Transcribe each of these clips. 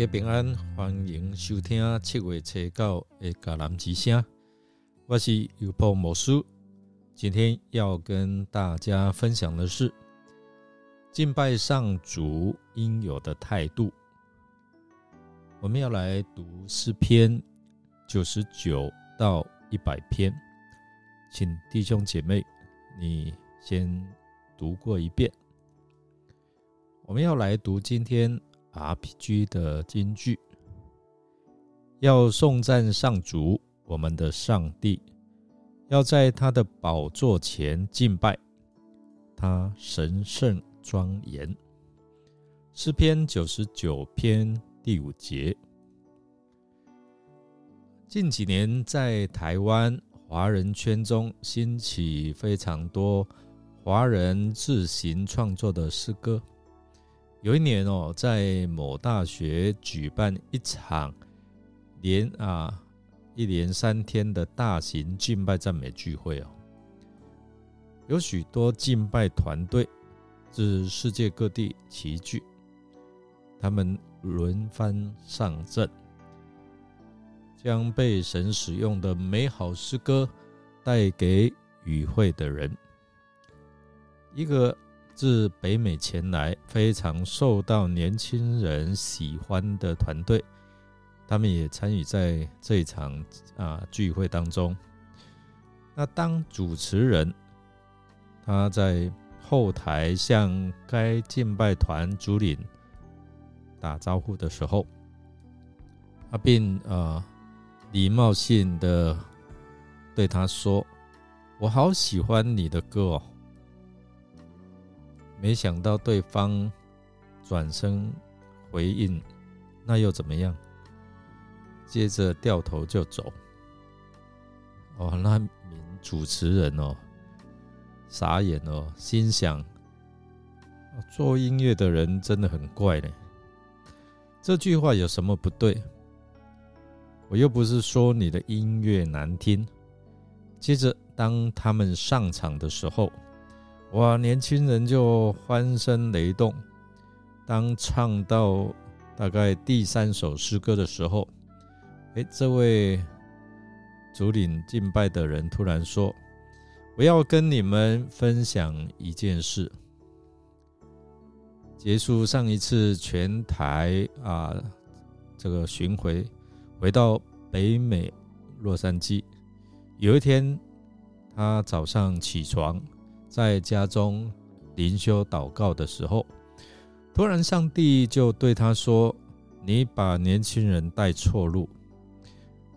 家平安，欢迎收听七月七九的迦南之声。我是尤波魔术，今天要跟大家分享的是敬拜上主应有的态度。我们要来读诗篇九十九到一百篇，请弟兄姐妹你先读过一遍。我们要来读今天。RPG 的金句，要颂赞上主，我们的上帝，要在他的宝座前敬拜，他神圣庄严。诗篇九十九篇第五节。近几年在台湾华人圈中兴起非常多华人自行创作的诗歌。有一年哦，在某大学举办一场连啊一连三天的大型敬拜赞美聚会哦，有许多敬拜团队自世界各地齐聚，他们轮番上阵，将被神使用的美好诗歌带给与会的人，一个。自北美前来，非常受到年轻人喜欢的团队，他们也参与在这一场啊聚会当中。那当主持人，他在后台向该敬拜团主领打招呼的时候，他并啊礼貌性的对他说：“我好喜欢你的歌哦。”没想到对方转身回应，那又怎么样？接着掉头就走。哦，那名主持人哦，傻眼哦，心想：做音乐的人真的很怪呢。这句话有什么不对？我又不是说你的音乐难听。接着，当他们上场的时候。哇！年轻人就欢声雷动。当唱到大概第三首诗歌的时候，哎，这位主领敬拜的人突然说：“我要跟你们分享一件事。”结束上一次全台啊这个巡回，回到北美洛杉矶。有一天，他早上起床。在家中灵修祷告的时候，突然上帝就对他说：“你把年轻人带错路。”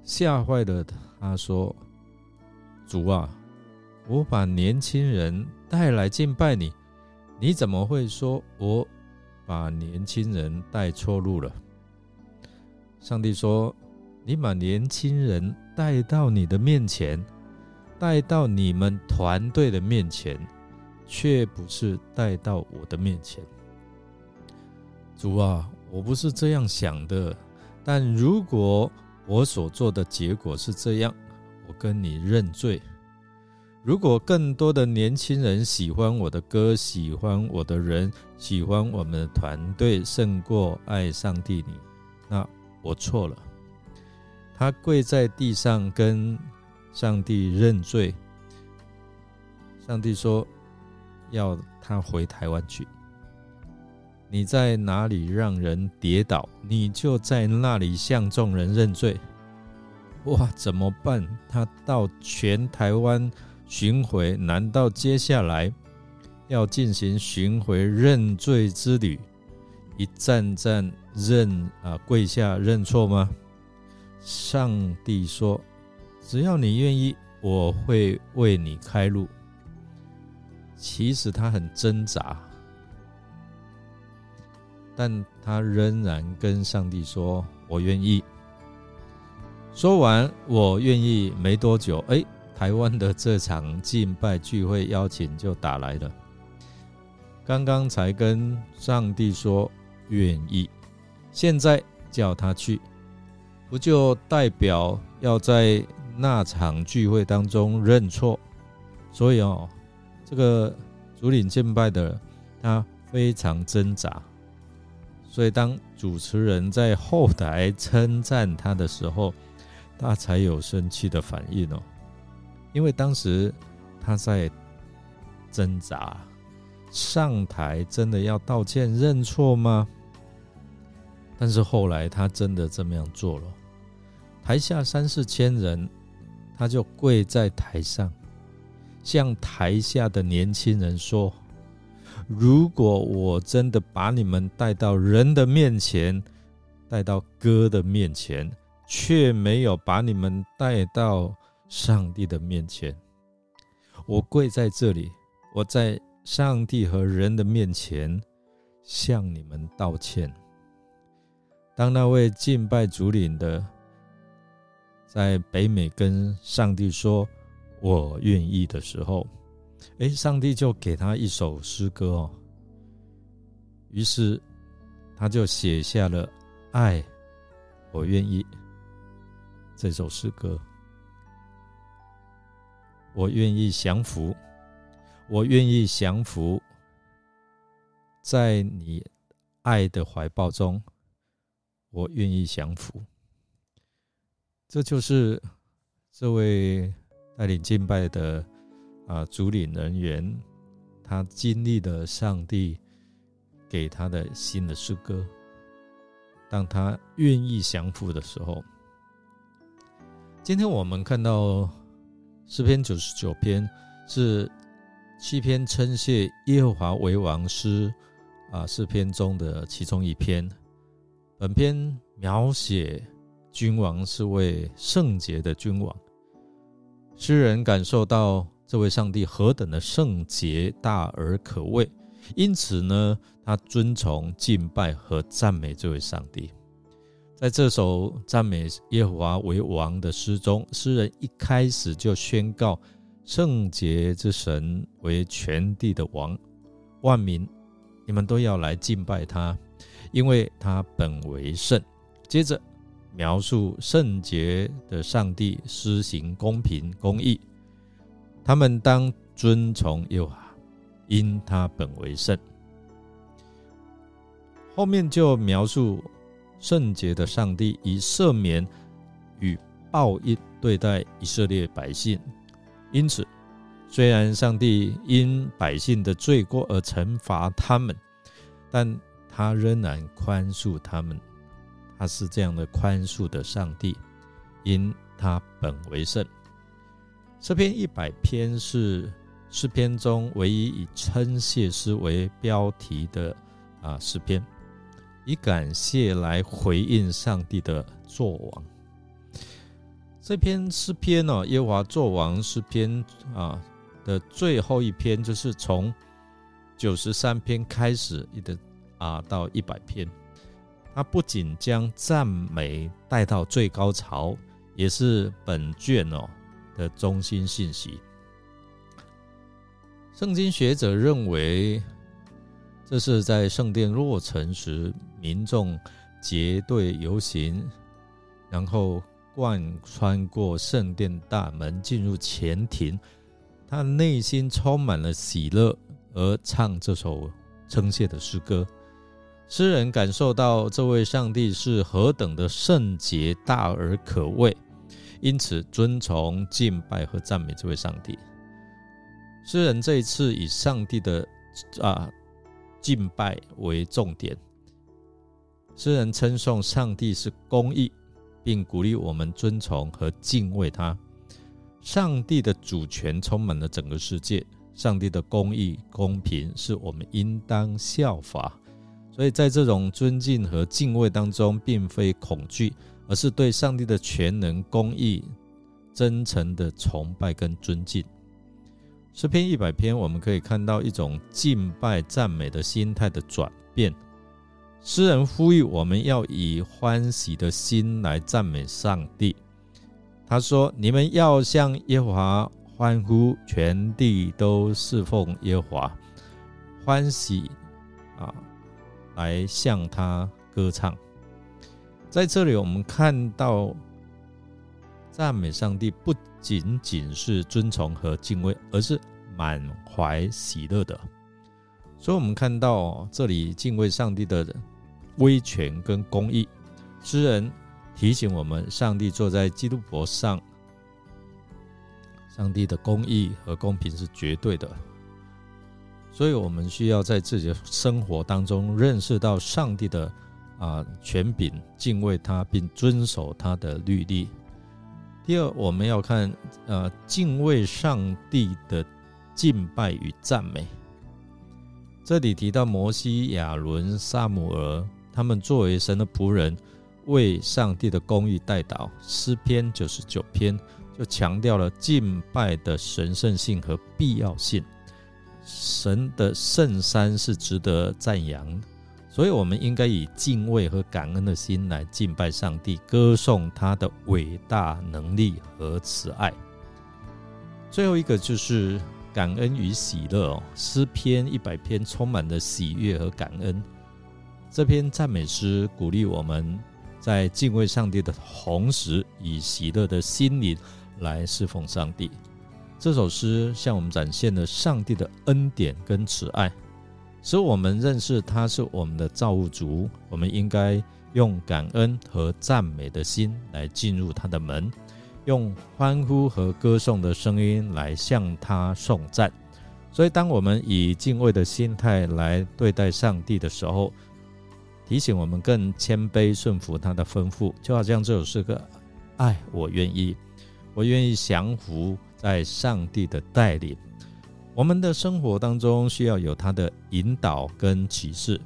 吓坏了他，说：“主啊，我把年轻人带来敬拜你，你怎么会说我把年轻人带错路了？”上帝说：“你把年轻人带到你的面前。”带到你们团队的面前，却不是带到我的面前。主啊，我不是这样想的。但如果我所做的结果是这样，我跟你认罪。如果更多的年轻人喜欢我的歌，喜欢我的人，喜欢我们的团队，胜过爱上帝你，那我错了。他跪在地上跟。上帝认罪。上帝说：“要他回台湾去。你在哪里让人跌倒，你就在那里向众人认罪。”哇，怎么办？他到全台湾巡回，难道接下来要进行巡回认罪之旅，一站站认啊跪下认错吗？上帝说。只要你愿意，我会为你开路。其实他很挣扎，但他仍然跟上帝说：“我愿意。”说完“我愿意”没多久，哎，台湾的这场敬拜聚会邀请就打来了。刚刚才跟上帝说愿意，现在叫他去，不就代表要在？那场聚会当中认错，所以哦，这个主领敬拜的他非常挣扎，所以当主持人在后台称赞他的时候，他才有生气的反应哦。因为当时他在挣扎，上台真的要道歉认错吗？但是后来他真的这么样做了，台下三四千人，他就跪在台上，向台下的年轻人说：“如果我真的把你们带到人的面前，带到哥的面前，却没有把你们带到上帝的面前，我跪在这里，我在上帝和人的面前向你们道歉。”当那位敬拜主领的在北美跟上帝说“我愿意”的时候，哎，上帝就给他一首诗歌哦。于是他就写下了“爱，我愿意”这首诗歌。我愿意降服，我愿意降服在你爱的怀抱中。我愿意降服，这就是这位带领敬拜的啊主领人员，他经历的上帝给他的新的诗歌。当他愿意降服的时候，今天我们看到诗篇九十九篇是七篇称谢耶和华为王诗啊诗篇中的其中一篇。本篇描写君王是位圣洁的君王，诗人感受到这位上帝何等的圣洁大而可畏，因此呢，他尊崇敬拜和赞美这位上帝。在这首赞美耶和华为王的诗中，诗人一开始就宣告圣洁之神为全地的王，万民你们都要来敬拜他。因为他本为圣，接着描述圣洁的上帝施行公平公义，他们当遵从耶和华，因他本为圣。后面就描述圣洁的上帝以赦免与报应对待以色列百姓，因此虽然上帝因百姓的罪过而惩罚他们，但。他仍然宽恕他们，他是这样的宽恕的上帝，因他本为圣。这篇一百篇是诗篇中唯一以称谢诗为标题的啊诗篇，以感谢来回应上帝的作王。这篇诗篇呢，耶华作王诗篇啊的最后一篇，就是从九十三篇开始的。啊，到一百篇，他不仅将赞美带到最高潮，也是本卷哦的中心信息。圣经学者认为，这是在圣殿落成时，民众结队游行，然后贯穿过圣殿大门进入前庭，他内心充满了喜乐，而唱这首称谢的诗歌。诗人感受到这位上帝是何等的圣洁、大而可畏，因此尊崇、敬拜和赞美这位上帝。诗人这一次以上帝的啊敬拜为重点，诗人称颂上帝是公义，并鼓励我们尊崇和敬畏他。上帝的主权充满了整个世界，上帝的公义、公平是我们应当效法。所以在这种尊敬和敬畏当中，并非恐惧，而是对上帝的全能、公义、真诚的崇拜跟尊敬。诗篇一百篇，我们可以看到一种敬拜、赞美的心态的转变。诗人呼吁我们要以欢喜的心来赞美上帝。他说：“你们要向耶和华欢呼，全地都侍奉耶和华，欢喜啊！”来向他歌唱，在这里我们看到赞美上帝不仅仅是尊崇和敬畏，而是满怀喜乐的。所以，我们看到这里敬畏上帝的威权跟公义。诗人提醒我们，上帝坐在基督伯上，上帝的公义和公平是绝对的。所以，我们需要在自己的生活当中认识到上帝的啊权柄，敬畏他，并遵守他的律例。第二，我们要看呃敬畏上帝的敬拜与赞美。这里提到摩西、亚伦、萨姆尔，他们作为神的仆人，为上帝的公义代祷。诗篇九十九篇就强调了敬拜的神圣性和必要性。神的圣山是值得赞扬的，所以我们应该以敬畏和感恩的心来敬拜上帝，歌颂他的伟大能力和慈爱。最后一个就是感恩与喜乐哦，诗篇一百篇充满了喜悦和感恩。这篇赞美诗鼓励我们在敬畏上帝的同时，以喜乐的心灵来侍奉上帝。这首诗向我们展现了上帝的恩典跟慈爱，使我们认识他是我们的造物主。我们应该用感恩和赞美的心来进入他的门，用欢呼和歌颂的声音来向他颂赞。所以，当我们以敬畏的心态来对待上帝的时候，提醒我们更谦卑顺服他的吩咐。就好像这首诗歌：“爱，我愿意，我愿意降服。”在上帝的带领，我们的生活当中需要有他的引导跟启示。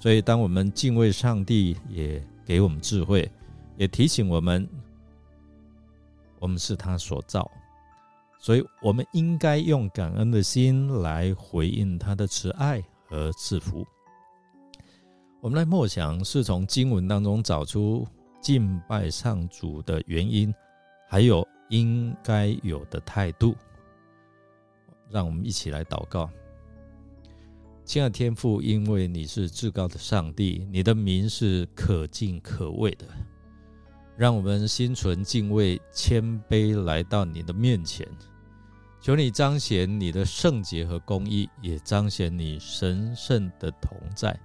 所以，当我们敬畏上帝，也给我们智慧，也提醒我们，我们是他所造。所以，我们应该用感恩的心来回应他的慈爱和赐福。我们来默想，是从经文当中找出敬拜上主的原因，还有。应该有的态度，让我们一起来祷告。亲爱的天父，因为你是至高的上帝，你的名是可敬可畏的，让我们心存敬畏、谦卑来到你的面前，求你彰显你的圣洁和公义，也彰显你神圣的同在，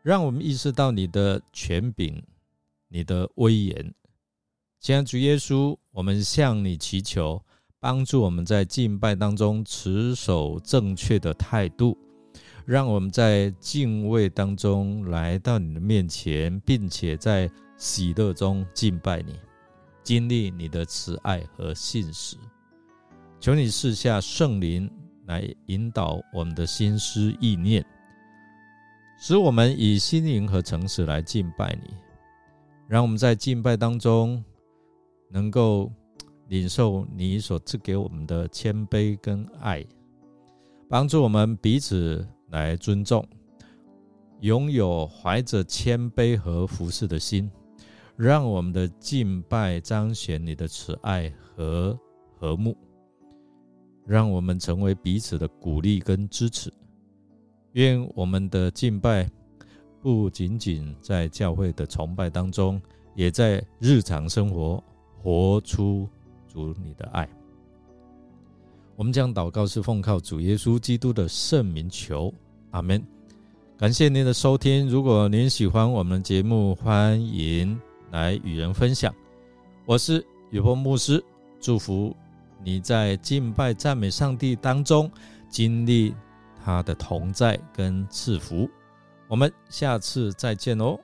让我们意识到你的权柄、你的威严。亲爱的主耶稣，我们向你祈求，帮助我们在敬拜当中持守正确的态度，让我们在敬畏当中来到你的面前，并且在喜乐中敬拜你，经历你的慈爱和信实。求你赐下圣灵来引导我们的心思意念，使我们以心灵和诚实来敬拜你，让我们在敬拜当中。能够领受你所赐给我们的谦卑跟爱，帮助我们彼此来尊重，拥有怀着谦卑和服侍的心，让我们的敬拜彰显你的慈爱和和睦，让我们成为彼此的鼓励跟支持。愿我们的敬拜不仅仅在教会的崇拜当中，也在日常生活。活出主你的爱，我们将祷告是奉靠主耶稣基督的圣名求，阿门。感谢您的收听，如果您喜欢我们的节目，欢迎来与人分享。我是雨波牧师，祝福你在敬拜赞美上帝当中经历他的同在跟赐福。我们下次再见哦。